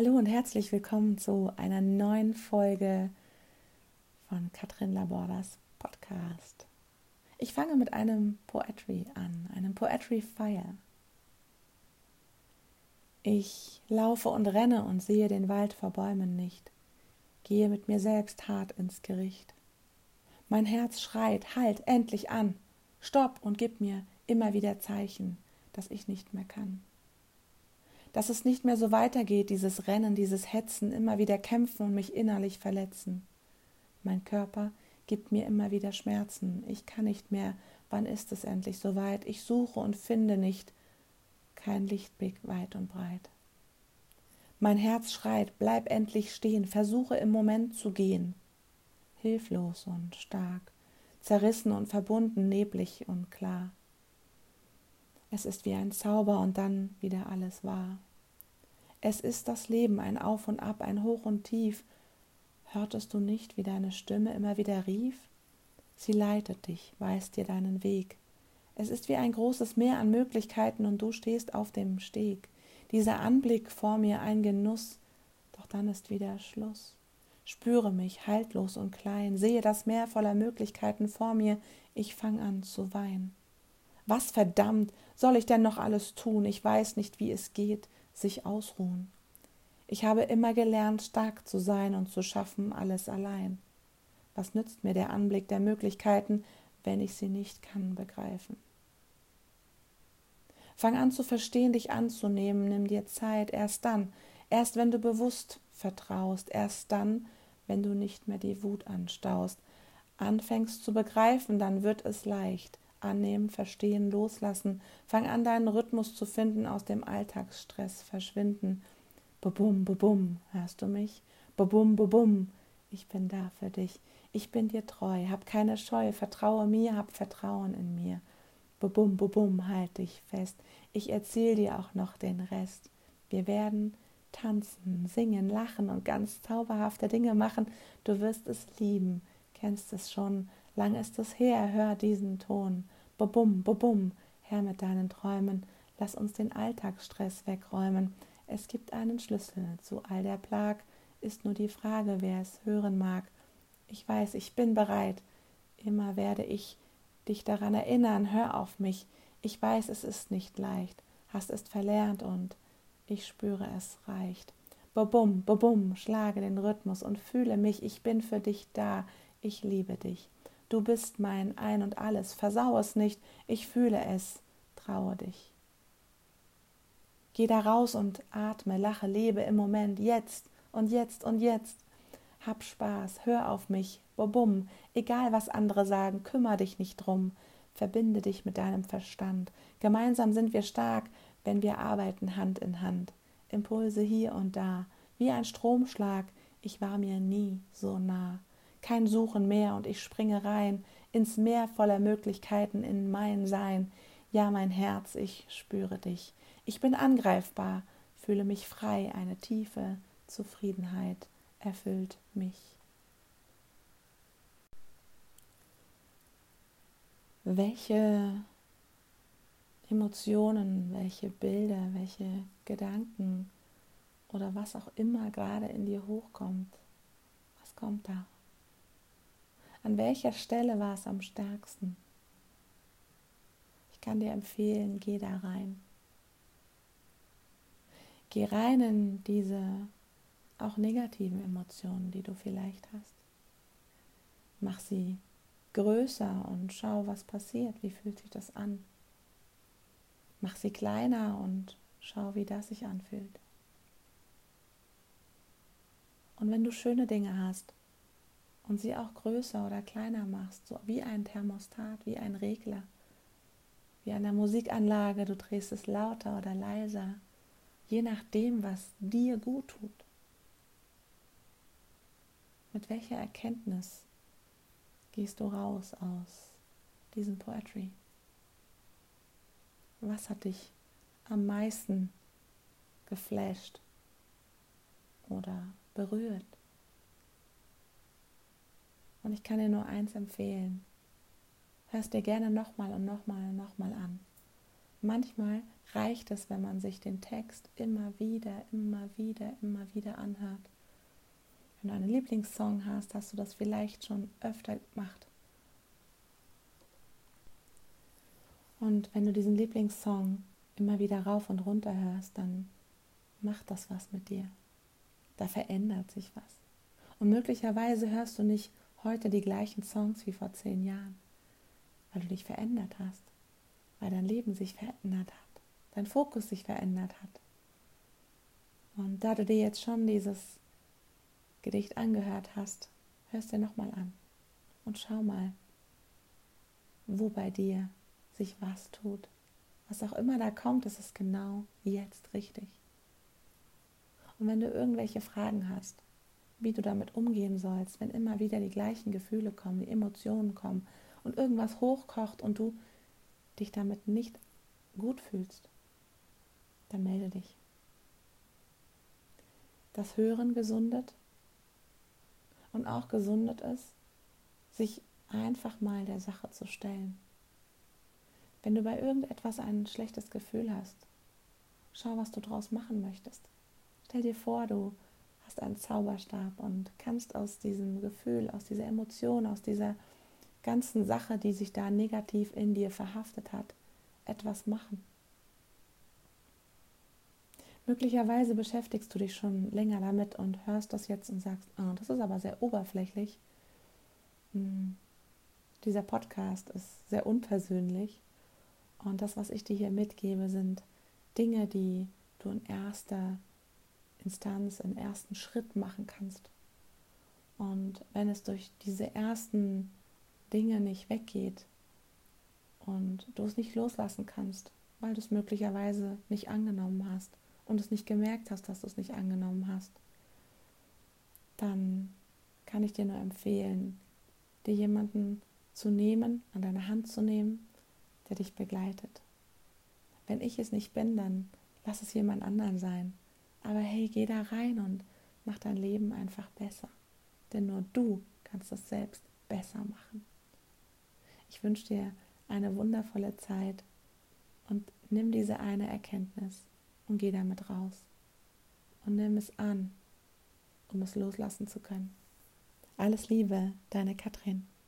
Hallo und herzlich willkommen zu einer neuen Folge von Katrin Labordas Podcast. Ich fange mit einem Poetry an, einem Poetry Fire. Ich laufe und renne und sehe den Wald vor Bäumen nicht, gehe mit mir selbst hart ins Gericht. Mein Herz schreit, halt endlich an, stopp und gib mir immer wieder Zeichen, dass ich nicht mehr kann dass es nicht mehr so weitergeht, dieses Rennen, dieses Hetzen, immer wieder kämpfen und mich innerlich verletzen. Mein Körper gibt mir immer wieder Schmerzen. Ich kann nicht mehr. Wann ist es endlich soweit? Ich suche und finde nicht. Kein Lichtblick weit und breit. Mein Herz schreit, bleib endlich stehen, versuche im Moment zu gehen. Hilflos und stark, zerrissen und verbunden, neblig und klar. Es ist wie ein Zauber und dann wieder alles wahr. Es ist das Leben, ein Auf und Ab, ein Hoch und Tief. Hörtest du nicht, wie deine Stimme immer wieder rief? Sie leitet dich, weist dir deinen Weg. Es ist wie ein großes Meer an Möglichkeiten und du stehst auf dem Steg. Dieser Anblick vor mir ein Genuss, doch dann ist wieder Schluss. Spüre mich haltlos und klein, sehe das Meer voller Möglichkeiten vor mir, ich fang an zu weinen. Was verdammt soll ich denn noch alles tun? Ich weiß nicht, wie es geht, sich ausruhen. Ich habe immer gelernt, stark zu sein und zu schaffen alles allein. Was nützt mir der Anblick der Möglichkeiten, wenn ich sie nicht kann begreifen? Fang an zu verstehen, dich anzunehmen, nimm dir Zeit, erst dann, erst wenn du bewusst vertraust, erst dann, wenn du nicht mehr die Wut anstaust, anfängst zu begreifen, dann wird es leicht, annehmen, verstehen, loslassen. Fang an, deinen Rhythmus zu finden, aus dem Alltagsstress verschwinden. Bubum, bubum, hörst du mich? Bubum, bubum, ich bin da für dich. Ich bin dir treu, hab keine Scheu, vertraue mir, hab Vertrauen in mir. Bubum, bubum, halt dich fest. Ich erzähl dir auch noch den Rest. Wir werden tanzen, singen, lachen und ganz zauberhafte Dinge machen. Du wirst es lieben, kennst es schon Lang ist es her, hör diesen Ton. Bubum, bubum, her mit deinen Träumen. Lass uns den Alltagsstress wegräumen. Es gibt einen Schlüssel zu all der Plag. Ist nur die Frage, wer es hören mag. Ich weiß, ich bin bereit. Immer werde ich dich daran erinnern. Hör auf mich. Ich weiß, es ist nicht leicht. Hast es verlernt und ich spüre, es reicht. Bubum, bubum, schlage den Rhythmus und fühle mich. Ich bin für dich da. Ich liebe dich. Du bist mein Ein und alles, versau es nicht, ich fühle es, traue dich. Geh da raus und atme, lache, lebe im Moment, jetzt und jetzt und jetzt. Hab Spaß, hör auf mich, bobum, egal was andere sagen, kümmer dich nicht drum, verbinde dich mit deinem Verstand. Gemeinsam sind wir stark, wenn wir arbeiten Hand in Hand. Impulse hier und da, wie ein Stromschlag, ich war mir nie so nah kein Suchen mehr und ich springe rein ins Meer voller Möglichkeiten in mein Sein. Ja, mein Herz, ich spüre dich. Ich bin angreifbar, fühle mich frei, eine tiefe Zufriedenheit erfüllt mich. Welche Emotionen, welche Bilder, welche Gedanken oder was auch immer gerade in dir hochkommt, was kommt da? An welcher Stelle war es am stärksten? Ich kann dir empfehlen, geh da rein. Geh rein in diese auch negativen Emotionen, die du vielleicht hast. Mach sie größer und schau, was passiert. Wie fühlt sich das an? Mach sie kleiner und schau, wie das sich anfühlt. Und wenn du schöne Dinge hast, und sie auch größer oder kleiner machst, so wie ein Thermostat, wie ein Regler, wie an der Musikanlage, du drehst es lauter oder leiser, je nachdem, was dir gut tut. Mit welcher Erkenntnis gehst du raus aus diesem Poetry? Was hat dich am meisten geflasht oder berührt? Und ich kann dir nur eins empfehlen. Hör es dir gerne nochmal und nochmal und nochmal an. Manchmal reicht es, wenn man sich den Text immer wieder, immer wieder, immer wieder anhört. Wenn du einen Lieblingssong hast, hast du das vielleicht schon öfter gemacht. Und wenn du diesen Lieblingssong immer wieder rauf und runter hörst, dann macht das was mit dir. Da verändert sich was. Und möglicherweise hörst du nicht heute die gleichen Songs wie vor zehn Jahren, weil du dich verändert hast, weil dein Leben sich verändert hat, dein Fokus sich verändert hat. Und da du dir jetzt schon dieses Gedicht angehört hast, hörst dir nochmal an und schau mal, wo bei dir sich was tut. Was auch immer da kommt, ist es genau jetzt richtig. Und wenn du irgendwelche Fragen hast, wie du damit umgehen sollst, wenn immer wieder die gleichen Gefühle kommen, die Emotionen kommen und irgendwas hochkocht und du dich damit nicht gut fühlst, dann melde dich. Das Hören gesundet und auch gesundet ist, sich einfach mal der Sache zu stellen. Wenn du bei irgendetwas ein schlechtes Gefühl hast, schau, was du draus machen möchtest. Stell dir vor, du hast einen Zauberstab und kannst aus diesem Gefühl, aus dieser Emotion, aus dieser ganzen Sache, die sich da negativ in dir verhaftet hat, etwas machen. Möglicherweise beschäftigst du dich schon länger damit und hörst das jetzt und sagst, oh, das ist aber sehr oberflächlich. Hm, dieser Podcast ist sehr unpersönlich und das, was ich dir hier mitgebe, sind Dinge, die du in erster Instanz, im ersten Schritt machen kannst. Und wenn es durch diese ersten Dinge nicht weggeht und du es nicht loslassen kannst, weil du es möglicherweise nicht angenommen hast und es nicht gemerkt hast, dass du es nicht angenommen hast, dann kann ich dir nur empfehlen, dir jemanden zu nehmen, an deine Hand zu nehmen der dich begleitet. Wenn ich es nicht bin, dann lass es jemand anderen sein. Aber hey, geh da rein und mach dein Leben einfach besser. Denn nur du kannst es selbst besser machen. Ich wünsche dir eine wundervolle Zeit und nimm diese eine Erkenntnis und geh damit raus. Und nimm es an, um es loslassen zu können. Alles Liebe, deine Katrin.